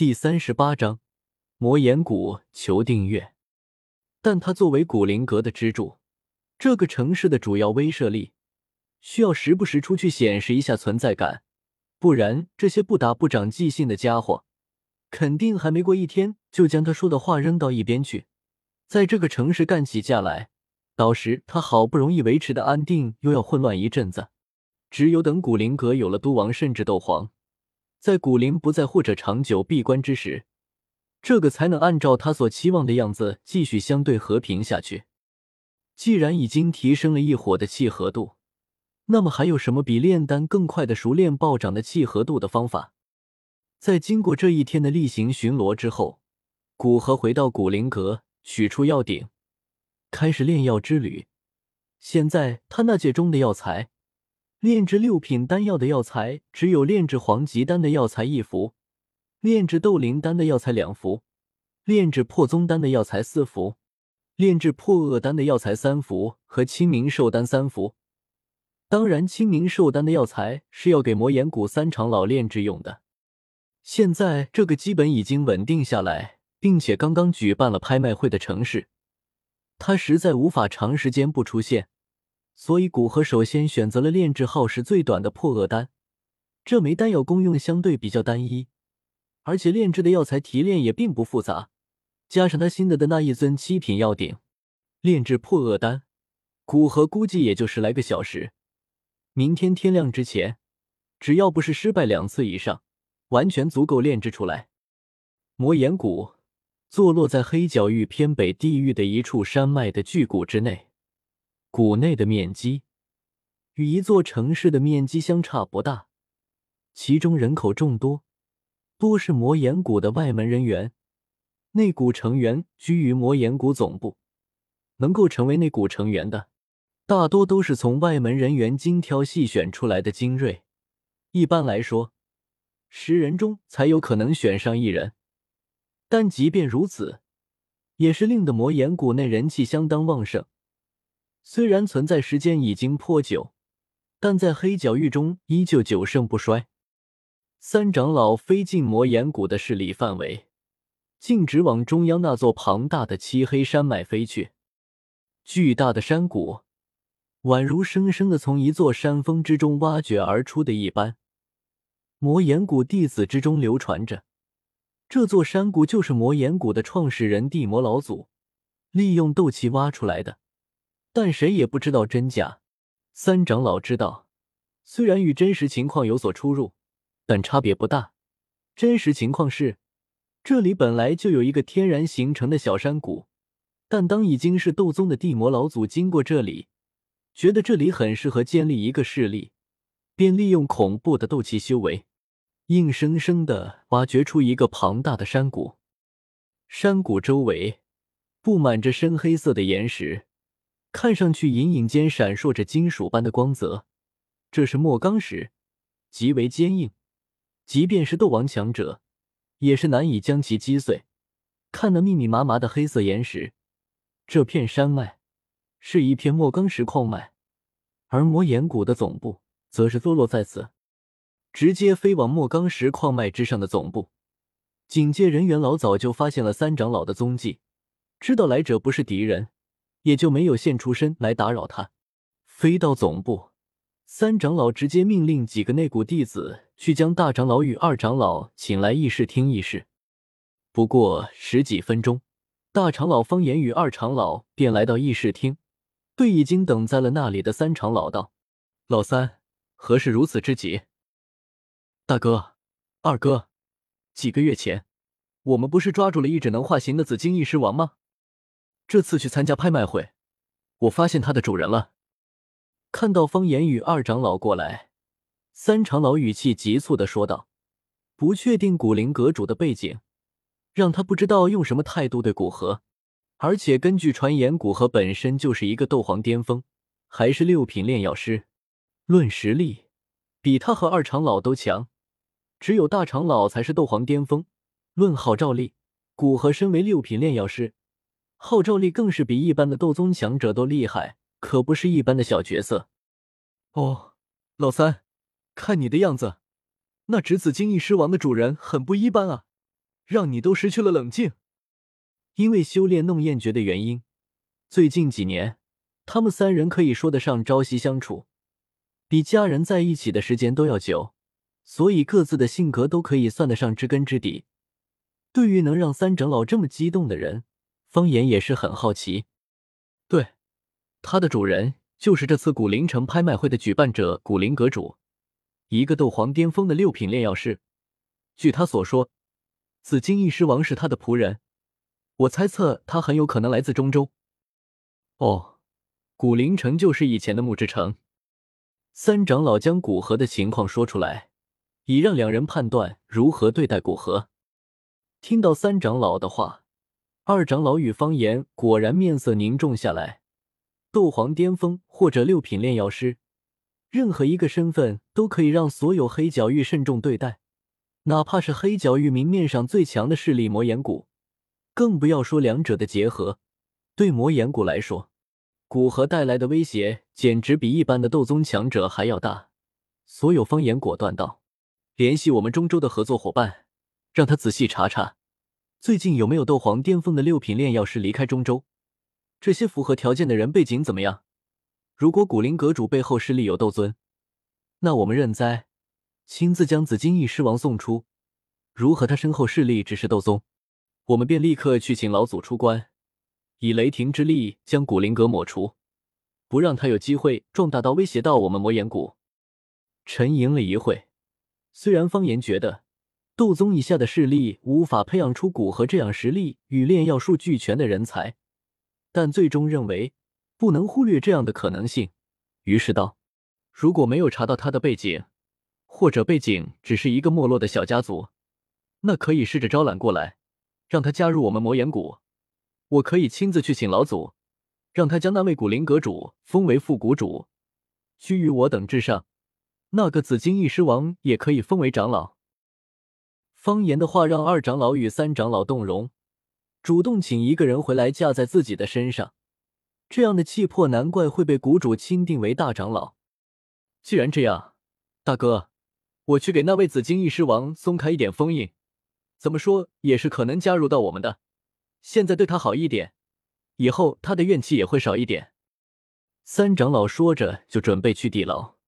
第三十八章魔岩谷，求订阅。但它作为古灵阁的支柱，这个城市的主要威慑力，需要时不时出去显示一下存在感，不然这些不打不长记性的家伙，肯定还没过一天就将他说的话扔到一边去，在这个城市干起架来。到时他好不容易维持的安定，又要混乱一阵子。只有等古灵阁有了都王，甚至斗皇，在古灵不在或者长久闭关之时。这个才能按照他所期望的样子继续相对和平下去。既然已经提升了一伙的契合度，那么还有什么比炼丹更快的熟练暴涨的契合度的方法？在经过这一天的例行巡逻之后，古河回到古灵阁，取出药鼎，开始炼药之旅。现在他那界中的药材，炼制六品丹药的药材只有炼制黄级丹的药材一服。炼制斗灵丹的药材两服，炼制破宗丹的药材四服，炼制破厄丹的药材三服和清明寿丹三服。当然，清明寿丹的药材是要给魔岩谷三长老炼制用的。现在这个基本已经稳定下来，并且刚刚举办了拍卖会的城市，他实在无法长时间不出现，所以古河首先选择了炼制耗时最短的破厄丹。这枚丹药功用相对比较单一。而且炼制的药材提炼也并不复杂，加上他新得的那一尊七品药鼎，炼制破厄丹，古河估计也就十来个小时。明天天亮之前，只要不是失败两次以上，完全足够炼制出来。魔岩谷坐落在黑角域偏北地域的一处山脉的巨谷之内，谷内的面积与一座城市的面积相差不大，其中人口众多。多是魔岩谷的外门人员，内谷成员居于魔岩谷总部，能够成为内谷成员的，大多都是从外门人员精挑细选出来的精锐。一般来说，十人中才有可能选上一人。但即便如此，也是令得魔岩谷内人气相当旺盛。虽然存在时间已经颇久，但在黑角域中依旧久盛不衰。三长老飞进魔岩谷的势力范围，径直往中央那座庞大的漆黑山脉飞去。巨大的山谷，宛如生生的从一座山峰之中挖掘而出的一般。魔岩谷弟子之中流传着，这座山谷就是魔岩谷的创始人地魔老祖利用斗气挖出来的，但谁也不知道真假。三长老知道，虽然与真实情况有所出入。但差别不大。真实情况是，这里本来就有一个天然形成的小山谷，但当已经是斗宗的地魔老祖经过这里，觉得这里很适合建立一个势力，便利用恐怖的斗气修为，硬生生的挖掘出一个庞大的山谷。山谷周围布满着深黑色的岩石，看上去隐隐间闪烁着金属般的光泽。这是莫刚石，极为坚硬。即便是斗王强者，也是难以将其击碎。看那密密麻麻的黑色岩石，这片山脉是一片莫刚石矿脉，而魔岩谷的总部则是坐落在此。直接飞往莫刚石矿脉之上的总部，警戒人员老早就发现了三长老的踪迹，知道来者不是敌人，也就没有现出身来打扰他。飞到总部。三长老直接命令几个内谷弟子去将大长老与二长老请来议事厅议事。不过十几分钟，大长老方言与二长老便来到议事厅，对已经等在了那里的三长老道：“老三，何事如此之急？”大哥、二哥，几个月前，我们不是抓住了一只能化形的紫金翼狮王吗？这次去参加拍卖会，我发现它的主人了。看到方言与二长老过来，三长老语气急促的说道：“不确定古灵阁主的背景，让他不知道用什么态度对古河。而且根据传言，古河本身就是一个斗皇巅峰，还是六品炼药师，论实力，比他和二长老都强。只有大长老才是斗皇巅峰。论号召力，古河身为六品炼药师，号召力更是比一般的斗宗强者都厉害。”可不是一般的小角色哦，老三，看你的样子，那只紫金翼狮王的主人很不一般啊！让你都失去了冷静。因为修炼弄艳诀的原因，最近几年，他们三人可以说得上朝夕相处，比家人在一起的时间都要久，所以各自的性格都可以算得上知根知底。对于能让三长老这么激动的人，方言也是很好奇。对，他的主人就是这次古灵城拍卖会的举办者古灵阁主，一个斗皇巅峰的六品炼药师。据他所说，紫金翼狮王是他的仆人。我猜测他很有可能来自中州。哦，古灵城就是以前的木之城。三长老将古河的情况说出来，以让两人判断如何对待古河。听到三长老的话，二长老与方言果然面色凝重下来。斗皇巅峰或者六品炼药师，任何一个身份都可以让所有黑角域慎重对待，哪怕是黑角域明面上最强的势力魔岩谷。更不要说两者的结合，对魔岩谷来说，古河带来的威胁简直比一般的斗宗强者还要大。所有方言果断道：“联系我们中州的合作伙伴，让他仔细查查，最近有没有斗皇巅峰的六品炼药师离开中州。这些符合条件的人背景怎么样？如果古灵阁主背后势力有斗尊，那我们认栽，亲自将紫金翼狮王送出；如何他身后势力只是斗宗。”我们便立刻去请老祖出关，以雷霆之力将古灵阁抹除，不让他有机会壮大到威胁到我们魔岩谷。沉吟了一会，虽然方言觉得斗宗以下的势力无法培养出古河这样实力与炼药术俱全的人才，但最终认为不能忽略这样的可能性，于是道：“如果没有查到他的背景，或者背景只是一个没落的小家族，那可以试着招揽过来。”让他加入我们魔岩谷，我可以亲自去请老祖，让他将那位古灵阁主封为副谷主，居于我等之上。那个紫金翼狮王也可以封为长老。方言的话让二长老与三长老动容，主动请一个人回来架在自己的身上，这样的气魄难怪会被谷主钦定为大长老。既然这样，大哥，我去给那位紫金翼狮王松开一点封印。怎么说也是可能加入到我们的。现在对他好一点，以后他的怨气也会少一点。三长老说着，就准备去地牢。